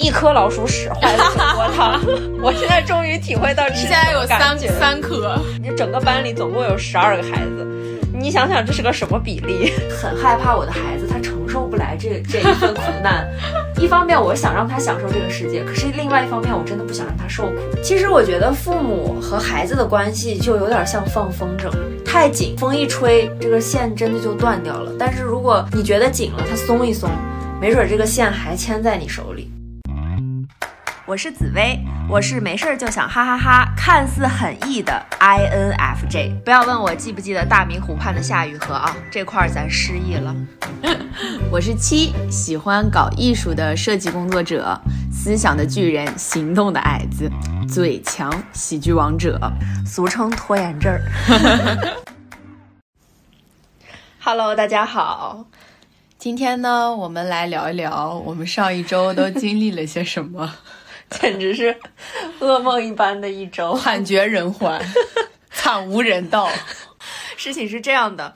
一颗老鼠屎坏了整锅汤。我现在终于体会到吃现在有三三颗，你整个班里总共有十二个孩子，你想想这是个什么比例？很害怕我的孩子他承受不来这这一份苦难。一方面我想让他享受这个世界，可是另外一方面我真的不想让他受苦。其实我觉得父母和孩子的关系就有点像放风筝，太紧，风一吹，这个线真的就断掉了。但是如果你觉得紧了，它松一松，没准这个线还牵在你手里。我是紫薇，我是没事儿就想哈哈哈，看似很 E 的 INFJ。不要问我记不记得大明湖畔的夏雨荷啊，这块儿咱失忆了。我是七，喜欢搞艺术的设计工作者，思想的巨人，行动的矮子，嘴强喜剧王者，俗称拖延症。Hello，大家好。今天呢，我们来聊一聊我们上一周都经历了些什么。简直是噩梦一般的一周，惨绝人寰，惨无人道。事情是这样的，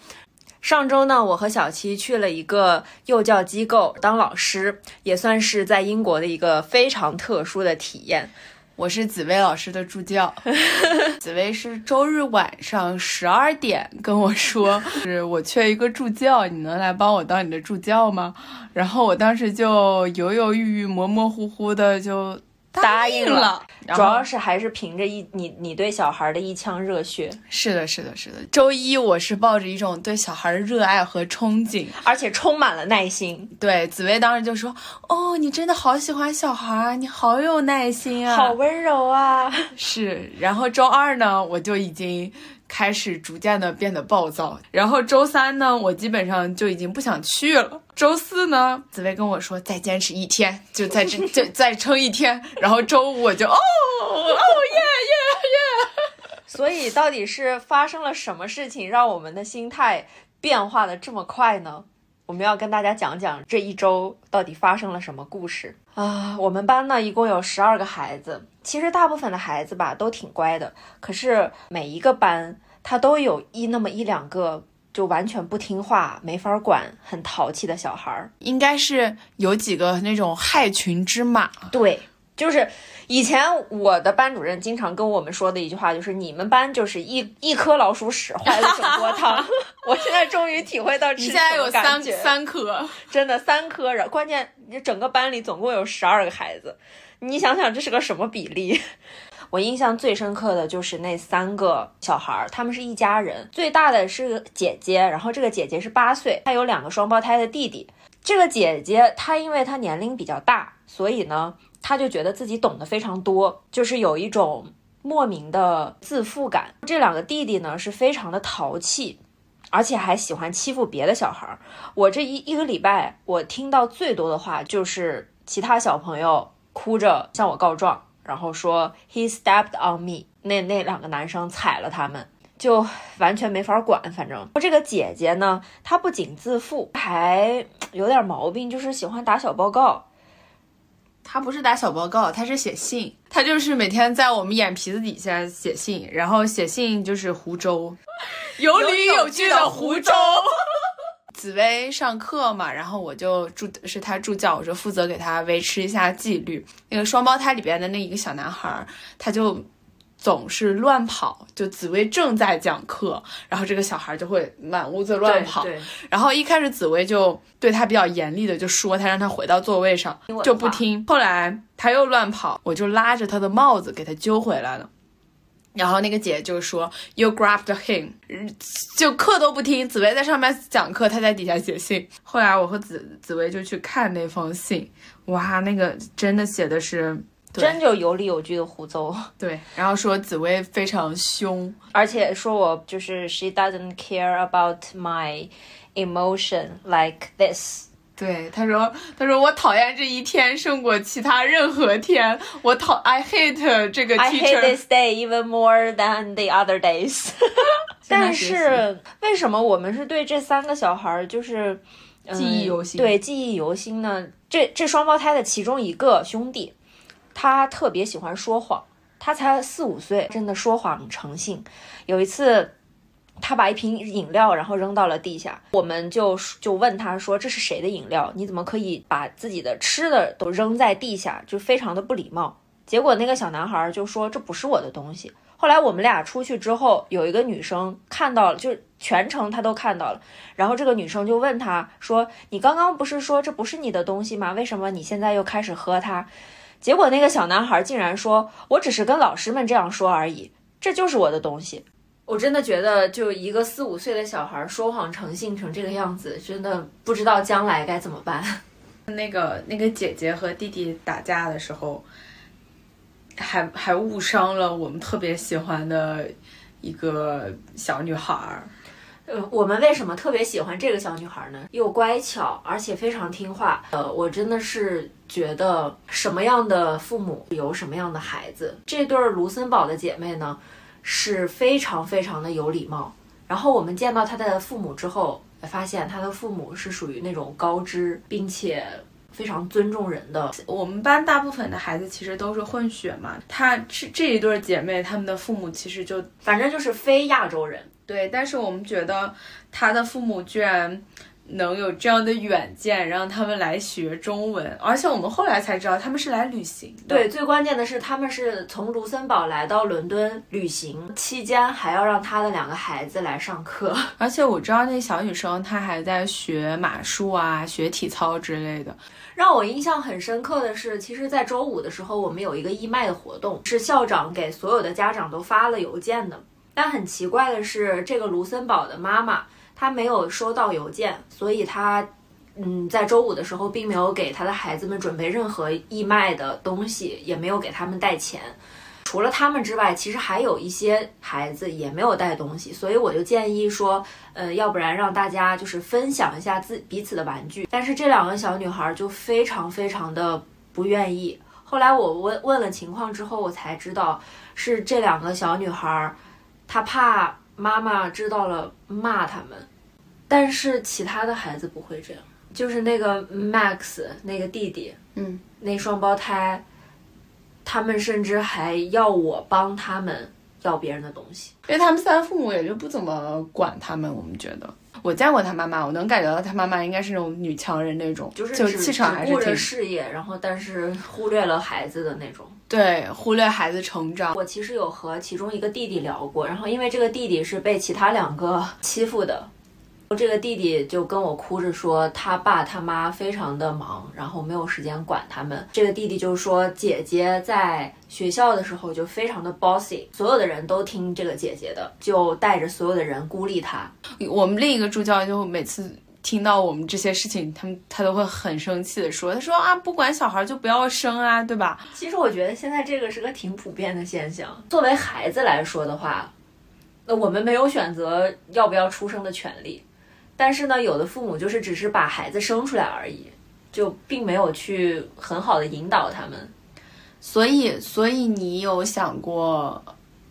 上周呢，我和小七去了一个幼教机构当老师，也算是在英国的一个非常特殊的体验。我是紫薇老师的助教，紫薇是周日晚上十二点跟我说，是我缺一个助教，你能来帮我当你的助教吗？然后我当时就犹犹豫豫、模模糊糊的就。答应了，主要是还是凭着一你你对小孩的一腔热血。是的，是的，是的。周一我是抱着一种对小孩的热爱和憧憬，而且充满了耐心。对，紫薇当时就说：“哦，你真的好喜欢小孩，你好有耐心啊，好温柔啊。”是。然后周二呢，我就已经。开始逐渐的变得暴躁，然后周三呢，我基本上就已经不想去了。周四呢，紫薇跟我说再坚持一天，就再这就再撑一天。然后周五我就 哦哦耶耶耶。所以到底是发生了什么事情，让我们的心态变化的这么快呢？我们要跟大家讲讲这一周到底发生了什么故事啊？我们班呢一共有十二个孩子，其实大部分的孩子吧都挺乖的，可是每一个班。他都有一那么一两个就完全不听话、没法管、很淘气的小孩儿，应该是有几个那种害群之马。对，就是以前我的班主任经常跟我们说的一句话，就是你们班就是一一颗老鼠屎坏了整锅汤。我现在终于体会到吃现在有三三颗，真的三颗。然关键你整个班里总共有十二个孩子，你想想这是个什么比例？我印象最深刻的就是那三个小孩儿，他们是一家人，最大的是姐姐，然后这个姐姐是八岁，她有两个双胞胎的弟弟。这个姐姐她因为她年龄比较大，所以呢，她就觉得自己懂得非常多，就是有一种莫名的自负感。这两个弟弟呢是非常的淘气，而且还喜欢欺负别的小孩儿。我这一一个礼拜，我听到最多的话就是其他小朋友哭着向我告状。然后说 he stepped on me，那那两个男生踩了他们，就完全没法管。反正这个姐姐呢，她不仅自负，还有点毛病，就是喜欢打小报告。她不是打小报告，她是写信。她就是每天在我们眼皮子底下写信，然后写信就是湖州，有理有据的湖州。紫薇上课嘛，然后我就助是他助教，我就负责给他维持一下纪律。那个双胞胎里边的那一个小男孩，他就总是乱跑。就紫薇正在讲课，然后这个小孩就会满屋子乱跑。然后一开始紫薇就对他比较严厉的就说他，让他回到座位上，就不听。后来他又乱跑，我就拉着他的帽子给他揪回来了。然后那个姐就说，You grabbed him，就课都不听。紫薇在上面讲课，他在底下写信。后来我和紫紫薇就去看那封信，哇，那个真的写的是真就有理有据的胡诌。对，然后说紫薇非常凶，而且说我就是 She doesn't care about my emotion like this。对，他说，他说我讨厌这一天胜过其他任何天。我讨，I hate 这个 teacher。I hate this day even more than the other days。但是为什么我们是对这三个小孩就是记忆犹新？对，记忆犹新呢？这这双胞胎的其中一个兄弟，他特别喜欢说谎。他才四五岁，真的说谎成性。有一次。他把一瓶饮料然后扔到了地下，我们就就问他说这是谁的饮料？你怎么可以把自己的吃的都扔在地下？就非常的不礼貌。结果那个小男孩就说这不是我的东西。后来我们俩出去之后，有一个女生看到了，就全程她都看到了。然后这个女生就问他说：“你刚刚不是说这不是你的东西吗？为什么你现在又开始喝它？”结果那个小男孩竟然说：“我只是跟老师们这样说而已，这就是我的东西。”我真的觉得，就一个四五岁的小孩说谎成性成这个样子，真的不知道将来该怎么办。那个那个姐姐和弟弟打架的时候。还还误伤了我们特别喜欢的一个小女孩儿。呃，我们为什么特别喜欢这个小女孩呢？又乖巧，而且非常听话。呃，我真的是觉得什么样的父母有什么样的孩子。这对卢森堡的姐妹呢，是非常非常的有礼貌。然后我们见到他的父母之后，发现他的父母是属于那种高知，并且。非常尊重人的。我们班大部分的孩子其实都是混血嘛。她这这一对姐妹，她们的父母其实就反正就是非亚洲人。对，但是我们觉得她的父母居然。能有这样的远见，让他们来学中文，而且我们后来才知道他们是来旅行。对，最关键的是他们是从卢森堡来到伦敦旅行，期间还要让他的两个孩子来上课。而且我知道那小女生她还在学马术啊，学体操之类的。让我印象很深刻的是，其实，在周五的时候，我们有一个义卖的活动，是校长给所有的家长都发了邮件的。但很奇怪的是，这个卢森堡的妈妈。他没有收到邮件，所以他，嗯，在周五的时候并没有给他的孩子们准备任何义卖的东西，也没有给他们带钱。除了他们之外，其实还有一些孩子也没有带东西，所以我就建议说，呃，要不然让大家就是分享一下自彼此的玩具。但是这两个小女孩就非常非常的不愿意。后来我问问了情况之后，我才知道是这两个小女孩，她怕。妈妈知道了骂他们，但是其他的孩子不会这样。就是那个 Max 那个弟弟，嗯，那双胞胎，他们甚至还要我帮他们要别人的东西，因为他们三父母也就不怎么管他们。我们觉得。我见过他妈妈，我能感觉到他妈妈应该是那种女强人那种，就是气场还是顾着事业，然后但是忽略了孩子的那种。对，忽略孩子成长。我其实有和其中一个弟弟聊过，然后因为这个弟弟是被其他两个 欺负的。这个弟弟就跟我哭着说，他爸他妈非常的忙，然后没有时间管他们。这个弟弟就说，姐姐在学校的时候就非常的 bossy，所有的人都听这个姐姐的，就带着所有的人孤立他。我们另一个助教就每次听到我们这些事情，他们他都会很生气的说，他说啊，不管小孩就不要生啊，对吧？其实我觉得现在这个是个挺普遍的现象。作为孩子来说的话，那我们没有选择要不要出生的权利。但是呢，有的父母就是只是把孩子生出来而已，就并没有去很好的引导他们。所以，所以你有想过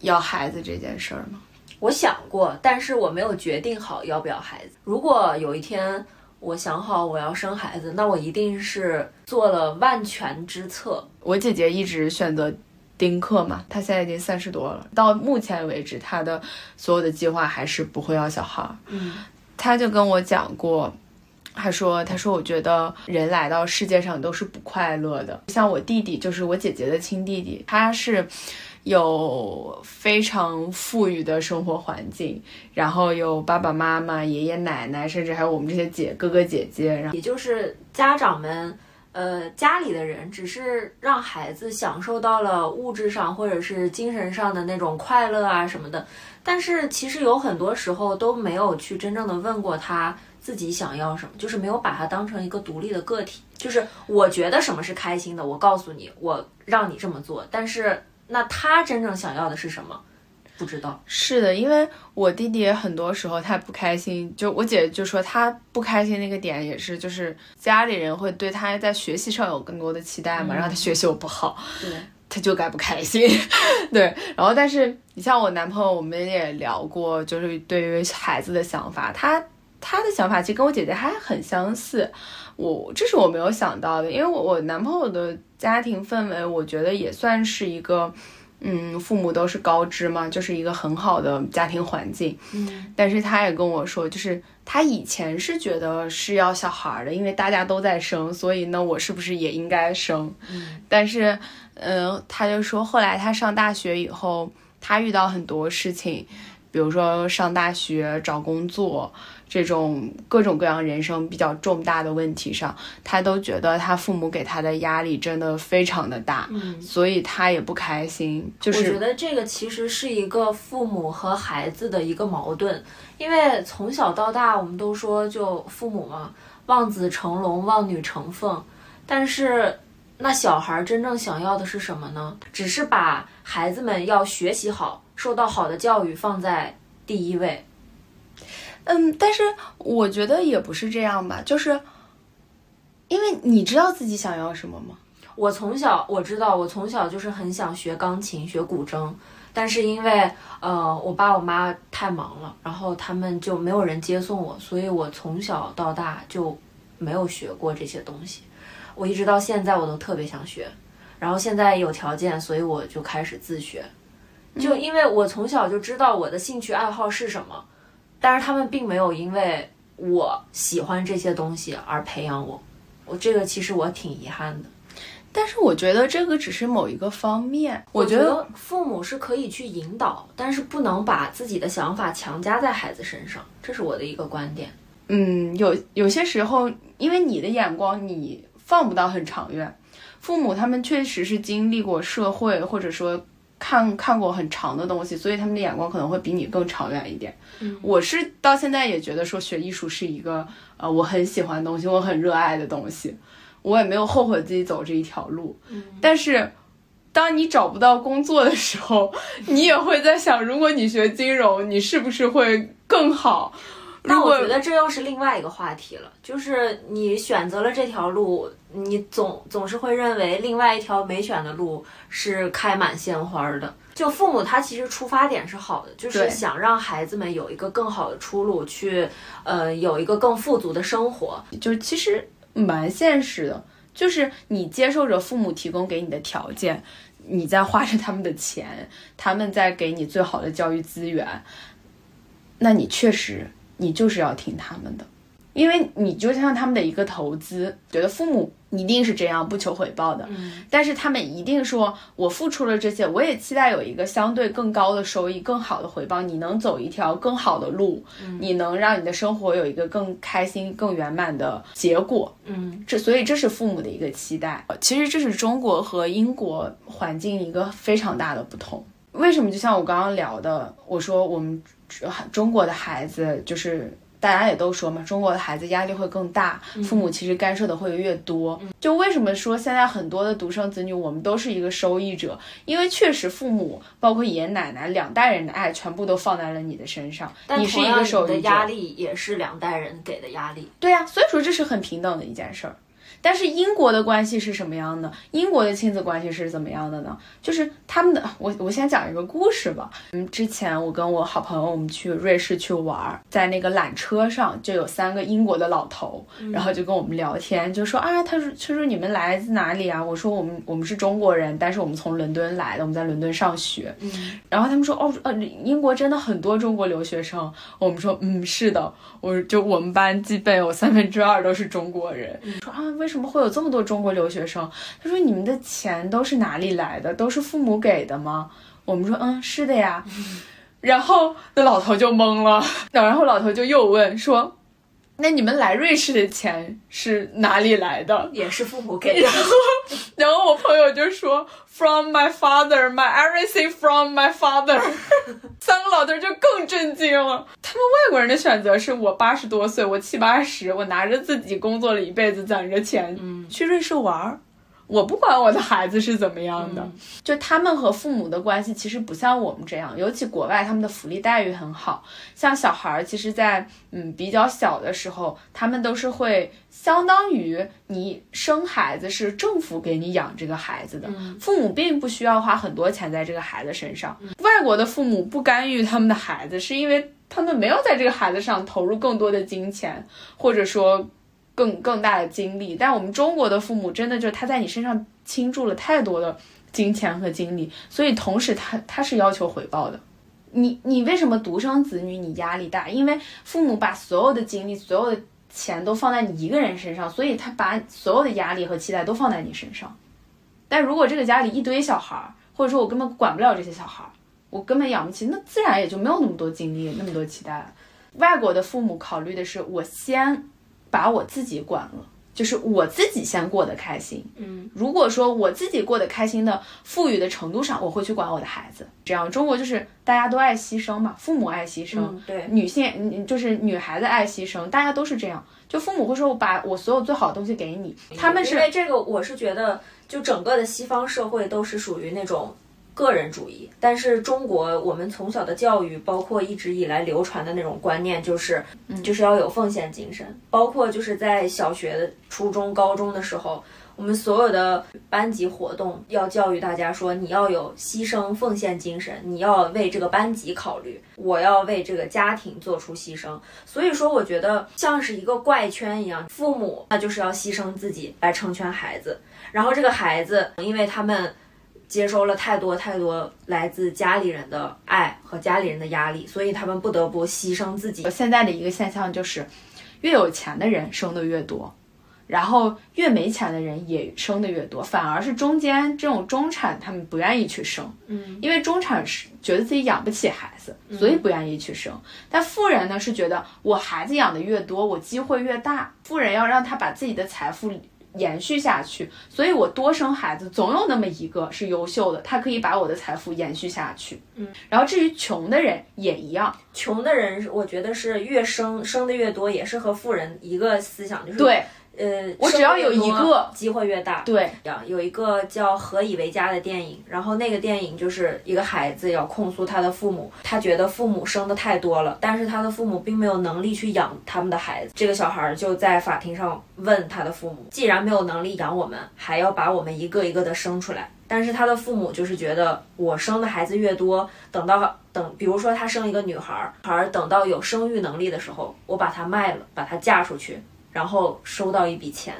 要孩子这件事儿吗？我想过，但是我没有决定好要不要孩子。如果有一天我想好我要生孩子，那我一定是做了万全之策。我姐姐一直选择丁克嘛，她现在已经三十多了，到目前为止，她的所有的计划还是不会要小孩。嗯。他就跟我讲过，他说：“他说我觉得人来到世界上都是不快乐的。像我弟弟，就是我姐姐的亲弟弟，他是有非常富裕的生活环境，然后有爸爸妈妈、爷爷奶奶，甚至还有我们这些姐哥哥姐姐。然后也就是家长们，呃，家里的人只是让孩子享受到了物质上或者是精神上的那种快乐啊什么的。”但是其实有很多时候都没有去真正的问过他自己想要什么，就是没有把他当成一个独立的个体。就是我觉得什么是开心的，我告诉你，我让你这么做。但是那他真正想要的是什么，不知道。是的，因为我弟弟很多时候他不开心，就我姐就说他不开心那个点也是，就是家里人会对他在学习上有更多的期待嘛，然后他学习又不好。对。他就该不开心，对，然后但是你像我男朋友，我们也聊过，就是对于孩子的想法，他他的想法其实跟我姐姐还很相似，我这是我没有想到的，因为我我男朋友的家庭氛围，我觉得也算是一个，嗯，父母都是高知嘛，就是一个很好的家庭环境。嗯，但是他也跟我说，就是他以前是觉得是要小孩的，因为大家都在生，所以呢，我是不是也应该生？嗯，但是，嗯，他就说后来他上大学以后，他遇到很多事情，比如说上大学找工作。这种各种各样人生比较重大的问题上，他都觉得他父母给他的压力真的非常的大，嗯，所以他也不开心。就是我觉得这个其实是一个父母和孩子的一个矛盾，因为从小到大我们都说就父母嘛，望子成龙，望女成凤，但是那小孩真正想要的是什么呢？只是把孩子们要学习好，受到好的教育放在第一位。嗯，但是我觉得也不是这样吧，就是因为你知道自己想要什么吗？我从小我知道，我从小就是很想学钢琴、学古筝，但是因为呃我爸我妈太忙了，然后他们就没有人接送我，所以我从小到大就没有学过这些东西。我一直到现在我都特别想学，然后现在有条件，所以我就开始自学。就因为我从小就知道我的兴趣爱好是什么。但是他们并没有因为我喜欢这些东西而培养我，我这个其实我挺遗憾的。但是我觉得这个只是某一个方面，我觉得父母是可以去引导，但是不能把自己的想法强加在孩子身上，这是我的一个观点。嗯，有有些时候，因为你的眼光你放不到很长远，父母他们确实是经历过社会，或者说。看看过很长的东西，所以他们的眼光可能会比你更长远一点。嗯，我是到现在也觉得说学艺术是一个呃我很喜欢的东西，我很热爱的东西，我也没有后悔自己走这一条路。嗯，但是当你找不到工作的时候，你也会在想，如果你学金融，你是不是会更好？那我觉得这又是另外一个话题了，就是你选择了这条路，你总总是会认为另外一条没选的路是开满鲜花的。就父母他其实出发点是好的，就是想让孩子们有一个更好的出路，去呃有一个更富足的生活。就是其实蛮现实的，就是你接受着父母提供给你的条件，你在花着他们的钱，他们在给你最好的教育资源，那你确实。你就是要听他们的，因为你就像他们的一个投资，觉得父母一定是这样不求回报的，嗯，但是他们一定说，我付出了这些，我也期待有一个相对更高的收益、更好的回报。你能走一条更好的路，你能让你的生活有一个更开心、更圆满的结果，嗯，这所以这是父母的一个期待。其实这是中国和英国环境一个非常大的不同。为什么？就像我刚刚聊的，我说我们。中国的孩子就是大家也都说嘛，中国的孩子压力会更大，父母其实干涉的会越多。就为什么说现在很多的独生子女，我们都是一个受益者？因为确实父母包括爷爷奶奶两代人的爱全部都放在了你的身上，你是一个受益者。压力也是两代人给的压力。对呀，所以说这是很平等的一件事儿。但是英国的关系是什么样的？英国的亲子关系是怎么样的呢？就是他们的，我我先讲一个故事吧。嗯，之前我跟我好朋友我们去瑞士去玩，在那个缆车上就有三个英国的老头，然后就跟我们聊天，就说啊，他说他说你们来自哪里啊？我说我们我们是中国人，但是我们从伦敦来的，我们在伦敦上学。嗯，然后他们说哦呃，英国真的很多中国留学生。我们说嗯是的，我就我们班基本有三分之二都是中国人。说啊为什为什么会有这么多中国留学生？他说：“你们的钱都是哪里来的？都是父母给的吗？”我们说：“嗯，是的呀。”然后那老头就懵了，然后老头就又问说：“那你们来瑞士的钱是哪里来的？也是父母给的。”然后我朋友就说：“From my father, my everything from my father。”三个老头就更震惊了。他们外国人的选择是我八十多岁，我七八十，我拿着自己工作了一辈子攒着钱，嗯，去瑞士玩儿。我不管我的孩子是怎么样的，就他们和父母的关系其实不像我们这样，尤其国外他们的福利待遇很好，像小孩儿，其实，在嗯比较小的时候，他们都是会相当于你生孩子是政府给你养这个孩子的，父母并不需要花很多钱在这个孩子身上。外国的父母不干预他们的孩子，是因为他们没有在这个孩子上投入更多的金钱，或者说。更更大的精力，但我们中国的父母真的就是他在你身上倾注了太多的金钱和精力，所以同时他他是要求回报的。你你为什么独生子女你压力大？因为父母把所有的精力、所有的钱都放在你一个人身上，所以他把所有的压力和期待都放在你身上。但如果这个家里一堆小孩儿，或者说我根本管不了这些小孩儿，我根本养不起，那自然也就没有那么多精力、那么多期待了。外国的父母考虑的是，我先把我自己管了。就是我自己先过得开心，嗯，如果说我自己过得开心的富裕的程度上，我会去管我的孩子。这样，中国就是大家都爱牺牲嘛，父母爱牺牲，对，女性嗯就是女孩子爱牺牲，大家都是这样。就父母会说，我把我所有最好的东西给你，他们是因为这个，我是觉得，就整个的西方社会都是属于那种。个人主义，但是中国我们从小的教育，包括一直以来流传的那种观念，就是就是要有奉献精神。包括就是在小学、初中、高中的时候，我们所有的班级活动要教育大家说，你要有牺牲奉献精神，你要为这个班级考虑，我要为这个家庭做出牺牲。所以说，我觉得像是一个怪圈一样，父母那就是要牺牲自己来成全孩子，然后这个孩子因为他们。接收了太多太多来自家里人的爱和家里人的压力，所以他们不得不牺牲自己。现在的一个现象就是，越有钱的人生的越多，然后越没钱的人也生的越多，反而是中间这种中产他们不愿意去生，嗯，因为中产是觉得自己养不起孩子，所以不愿意去生。但富人呢是觉得我孩子养的越多，我机会越大。富人要让他把自己的财富。延续下去，所以我多生孩子，总有那么一个是优秀的，他可以把我的财富延续下去。嗯，然后至于穷的人也一样，穷的人我觉得是越生生的越多，也是和富人一个思想，就是对。呃，我只要有一个机会越大。对，有一个叫《何以为家》的电影，然后那个电影就是一个孩子要控诉他的父母，他觉得父母生的太多了，但是他的父母并没有能力去养他们的孩子。这个小孩就在法庭上问他的父母，既然没有能力养我们，还要把我们一个一个的生出来。但是他的父母就是觉得，我生的孩子越多，等到等，比如说他生一个女孩，孩等到有生育能力的时候，我把她卖了，把她嫁出去。然后收到一笔钱，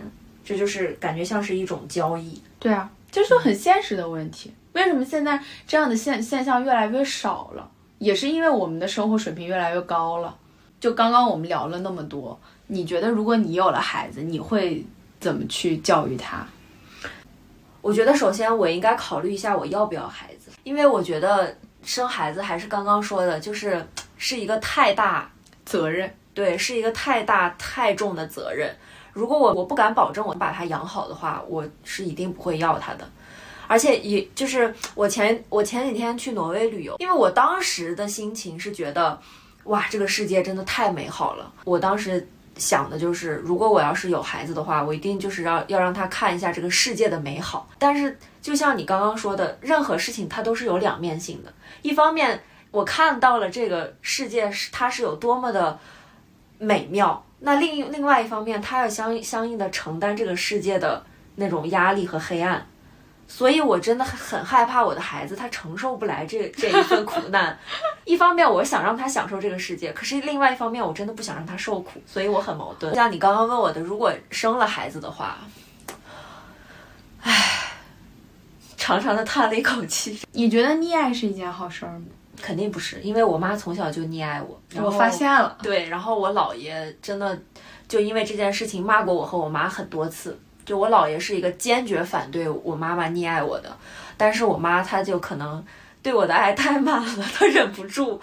这就是感觉像是一种交易。对啊，这是很现实的问题。为什么现在这样的现现象越来越少了？也是因为我们的生活水平越来越高了。就刚刚我们聊了那么多，你觉得如果你有了孩子，你会怎么去教育他？我觉得首先我应该考虑一下我要不要孩子，因为我觉得生孩子还是刚刚说的，就是是一个太大责任。对，是一个太大太重的责任。如果我我不敢保证我把它养好的话，我是一定不会要它的。而且也就是我前我前几天去挪威旅游，因为我当时的心情是觉得，哇，这个世界真的太美好了。我当时想的就是，如果我要是有孩子的话，我一定就是要要让他看一下这个世界的美好。但是就像你刚刚说的，任何事情它都是有两面性的。一方面，我看到了这个世界是它是有多么的。美妙。那另另外一方面，他要相相应的承担这个世界的那种压力和黑暗，所以我真的很很害怕我的孩子他承受不来这 这一份苦难。一方面我想让他享受这个世界，可是另外一方面我真的不想让他受苦，所以我很矛盾。像你刚刚问我的，如果生了孩子的话，唉，长长的叹了一口气。你觉得溺爱是一件好事儿吗？肯定不是，因为我妈从小就溺爱我。我发现了，对，然后我姥爷真的就因为这件事情骂过我和我妈很多次。就我姥爷是一个坚决反对我妈妈溺爱我的，但是我妈她就可能对我的爱太满了，她忍不住，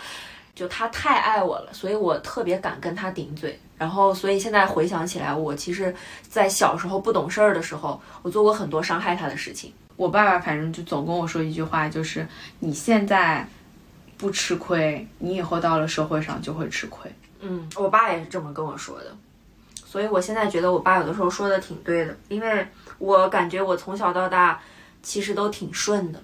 就她太爱我了，所以我特别敢跟她顶嘴。然后，所以现在回想起来，我其实，在小时候不懂事儿的时候，我做过很多伤害她的事情。我爸爸反正就总跟我说一句话，就是你现在。不吃亏，你以后到了社会上就会吃亏。嗯，我爸也是这么跟我说的，所以我现在觉得我爸有的时候说的挺对的，因为我感觉我从小到大其实都挺顺的，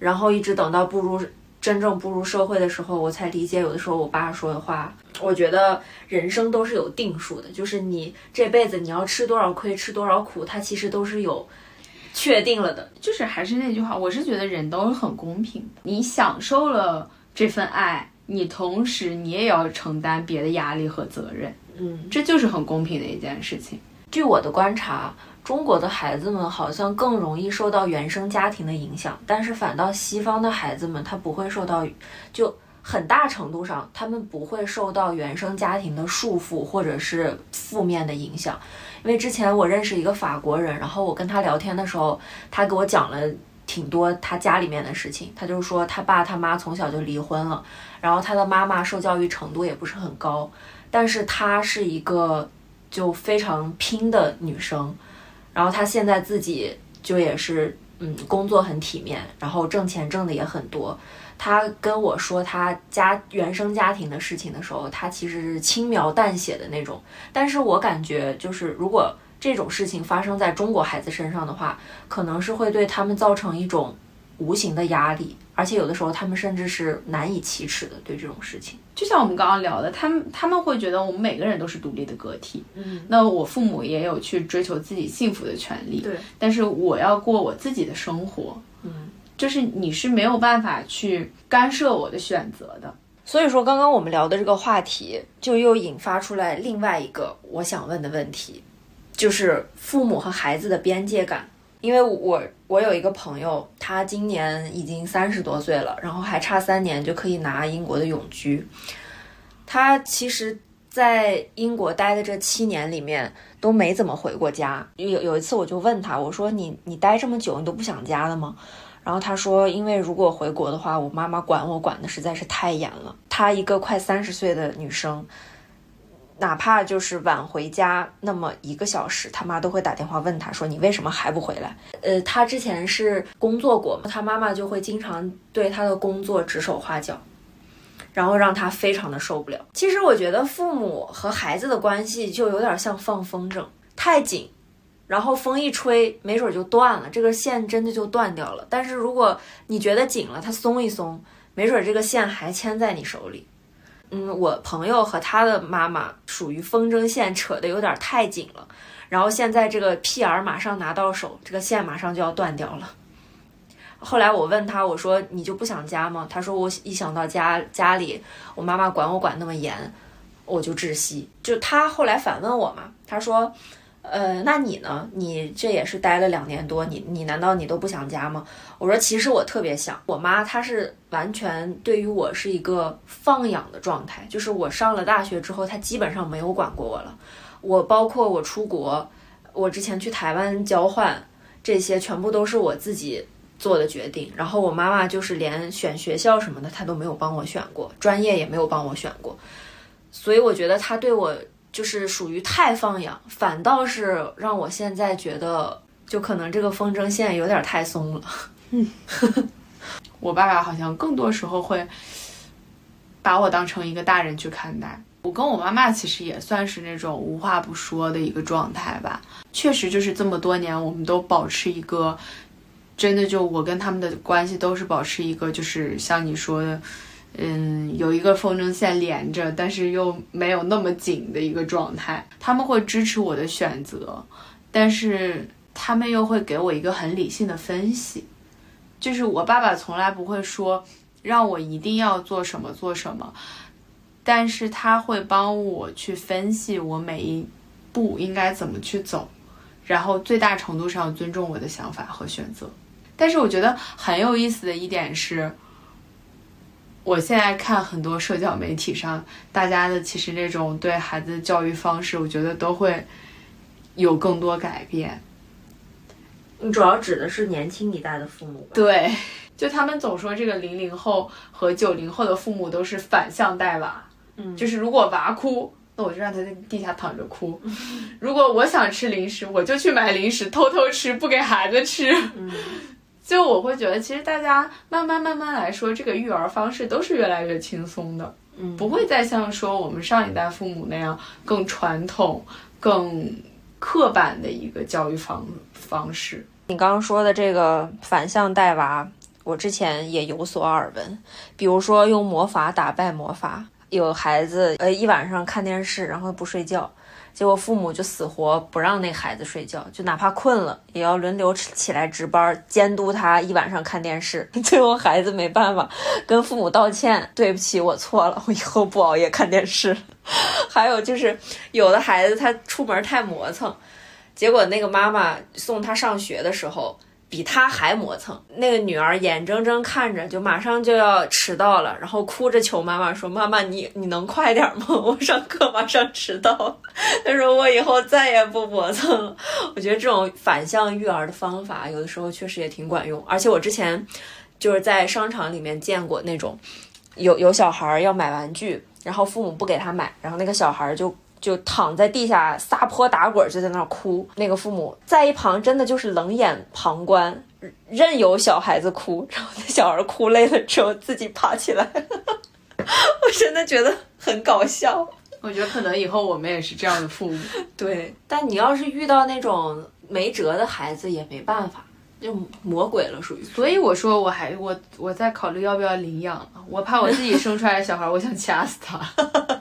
然后一直等到步入真正步入社会的时候，我才理解有的时候我爸说的话。我觉得人生都是有定数的，就是你这辈子你要吃多少亏，吃多少苦，它其实都是有。确定了的，就是还是那句话，我是觉得人都是很公平的。你享受了这份爱，你同时你也要承担别的压力和责任，嗯，这就是很公平的一件事情。据我的观察，中国的孩子们好像更容易受到原生家庭的影响，但是反倒西方的孩子们他不会受到，就很大程度上他们不会受到原生家庭的束缚或者是负面的影响。因为之前我认识一个法国人，然后我跟他聊天的时候，他给我讲了挺多他家里面的事情。他就说他爸他妈从小就离婚了，然后他的妈妈受教育程度也不是很高，但是她是一个就非常拼的女生，然后她现在自己就也是嗯工作很体面，然后挣钱挣的也很多。他跟我说他家原生家庭的事情的时候，他其实是轻描淡写的那种。但是我感觉，就是如果这种事情发生在中国孩子身上的话，可能是会对他们造成一种无形的压力，而且有的时候他们甚至是难以启齿的对这种事情。就像我们刚刚聊的，他们他们会觉得我们每个人都是独立的个体。嗯，那我父母也有去追求自己幸福的权利。对，但是我要过我自己的生活。嗯。就是你是没有办法去干涉我的选择的，所以说刚刚我们聊的这个话题，就又引发出来另外一个我想问的问题，就是父母和孩子的边界感。因为我我有一个朋友，他今年已经三十多岁了，然后还差三年就可以拿英国的永居。他其实，在英国待的这七年里面都没怎么回过家。有有一次我就问他，我说你你待这么久，你都不想家了吗？然后他说，因为如果回国的话，我妈妈管我管的实在是太严了。她一个快三十岁的女生，哪怕就是晚回家那么一个小时，他妈都会打电话问他说：“你为什么还不回来？”呃，他之前是工作过嘛，她妈妈就会经常对他的工作指手画脚，然后让他非常的受不了。其实我觉得父母和孩子的关系就有点像放风筝，太紧。然后风一吹，没准就断了，这个线真的就断掉了。但是如果你觉得紧了，它松一松，没准这个线还牵在你手里。嗯，我朋友和他的妈妈属于风筝线扯的有点太紧了，然后现在这个 P.R 马上拿到手，这个线马上就要断掉了。后来我问他，我说你就不想家吗？他说我一想到家家里，我妈妈管我管那么严，我就窒息。就他后来反问我嘛，他说。呃，那你呢？你这也是待了两年多，你你难道你都不想家吗？我说，其实我特别想。我妈她是完全对于我是一个放养的状态，就是我上了大学之后，她基本上没有管过我了。我包括我出国，我之前去台湾交换，这些全部都是我自己做的决定。然后我妈妈就是连选学校什么的，她都没有帮我选过，专业也没有帮我选过。所以我觉得她对我。就是属于太放养，反倒是让我现在觉得，就可能这个风筝线有点太松了。嗯，我爸爸好像更多时候会把我当成一个大人去看待。我跟我妈妈其实也算是那种无话不说的一个状态吧。确实，就是这么多年，我们都保持一个，真的就我跟他们的关系都是保持一个，就是像你说的。嗯，有一个风筝线连着，但是又没有那么紧的一个状态。他们会支持我的选择，但是他们又会给我一个很理性的分析。就是我爸爸从来不会说让我一定要做什么做什么，但是他会帮我去分析我每一步应该怎么去走，然后最大程度上尊重我的想法和选择。但是我觉得很有意思的一点是。我现在看很多社交媒体上，大家的其实那种对孩子的教育方式，我觉得都会有更多改变。你主要指的是年轻一代的父母吧？对，就他们总说这个零零后和九零后的父母都是反向带娃。嗯，就是如果娃哭，那我就让他在地下躺着哭；如果我想吃零食，我就去买零食偷偷吃，不给孩子吃。嗯。就我会觉得，其实大家慢慢慢慢来说，这个育儿方式都是越来越轻松的，嗯，不会再像说我们上一代父母那样更传统、更刻板的一个教育方方式。你刚刚说的这个反向带娃，我之前也有所耳闻，比如说用魔法打败魔法，有孩子呃一晚上看电视，然后不睡觉。结果父母就死活不让那孩子睡觉，就哪怕困了也要轮流起来值班监督他一晚上看电视。最后孩子没办法，跟父母道歉：“对不起，我错了，我以后不熬夜看电视。”还有就是有的孩子他出门太磨蹭，结果那个妈妈送他上学的时候。比他还磨蹭，那个女儿眼睁睁看着就马上就要迟到了，然后哭着求妈妈说：“妈妈，你你能快点吗？我上课马上迟到。”她说：“我以后再也不磨蹭了。”我觉得这种反向育儿的方法有的时候确实也挺管用，而且我之前就是在商场里面见过那种有有小孩要买玩具，然后父母不给他买，然后那个小孩就。就躺在地下撒泼打滚，就在那儿哭。那个父母在一旁真的就是冷眼旁观，任由小孩子哭。然后那小孩哭累了之后自己爬起来，我真的觉得很搞笑。我觉得可能以后我们也是这样的父母。对，但你要是遇到那种没辙的孩子也没办法，就魔鬼了属于。所以我说我还我我在考虑要不要领养，我怕我自己生出来的小孩，我想掐死他。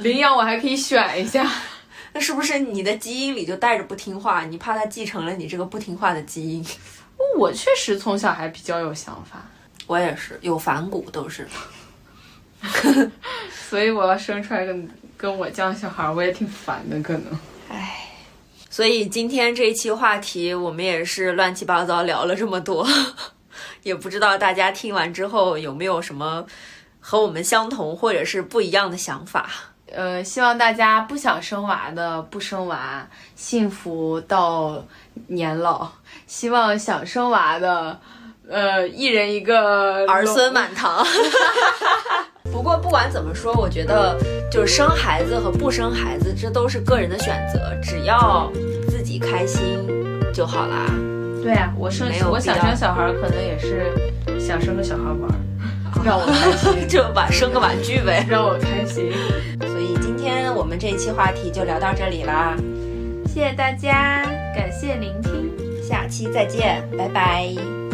领养我还可以选一下，那是不是你的基因里就带着不听话？你怕他继承了你这个不听话的基因？我确实从小还比较有想法，我也是有反骨都是，所以我要生出来个跟我这样小孩，我也挺烦的，可能。唉，所以今天这一期话题我们也是乱七八糟聊了这么多，也不知道大家听完之后有没有什么和我们相同或者是不一样的想法。呃，希望大家不想生娃的不生娃，幸福到年老；希望想生娃的，呃，一人一个儿孙满堂。不过不管怎么说，我觉得就是生孩子和不生孩子，这都是个人的选择，只要自己开心就好啦。对啊，我生我想生小孩，可能也是想生个小孩玩，让我开心，就玩生个玩具呗，让我开心。所以今天我们这一期话题就聊到这里啦，谢谢大家，感谢聆听，下期再见，拜拜。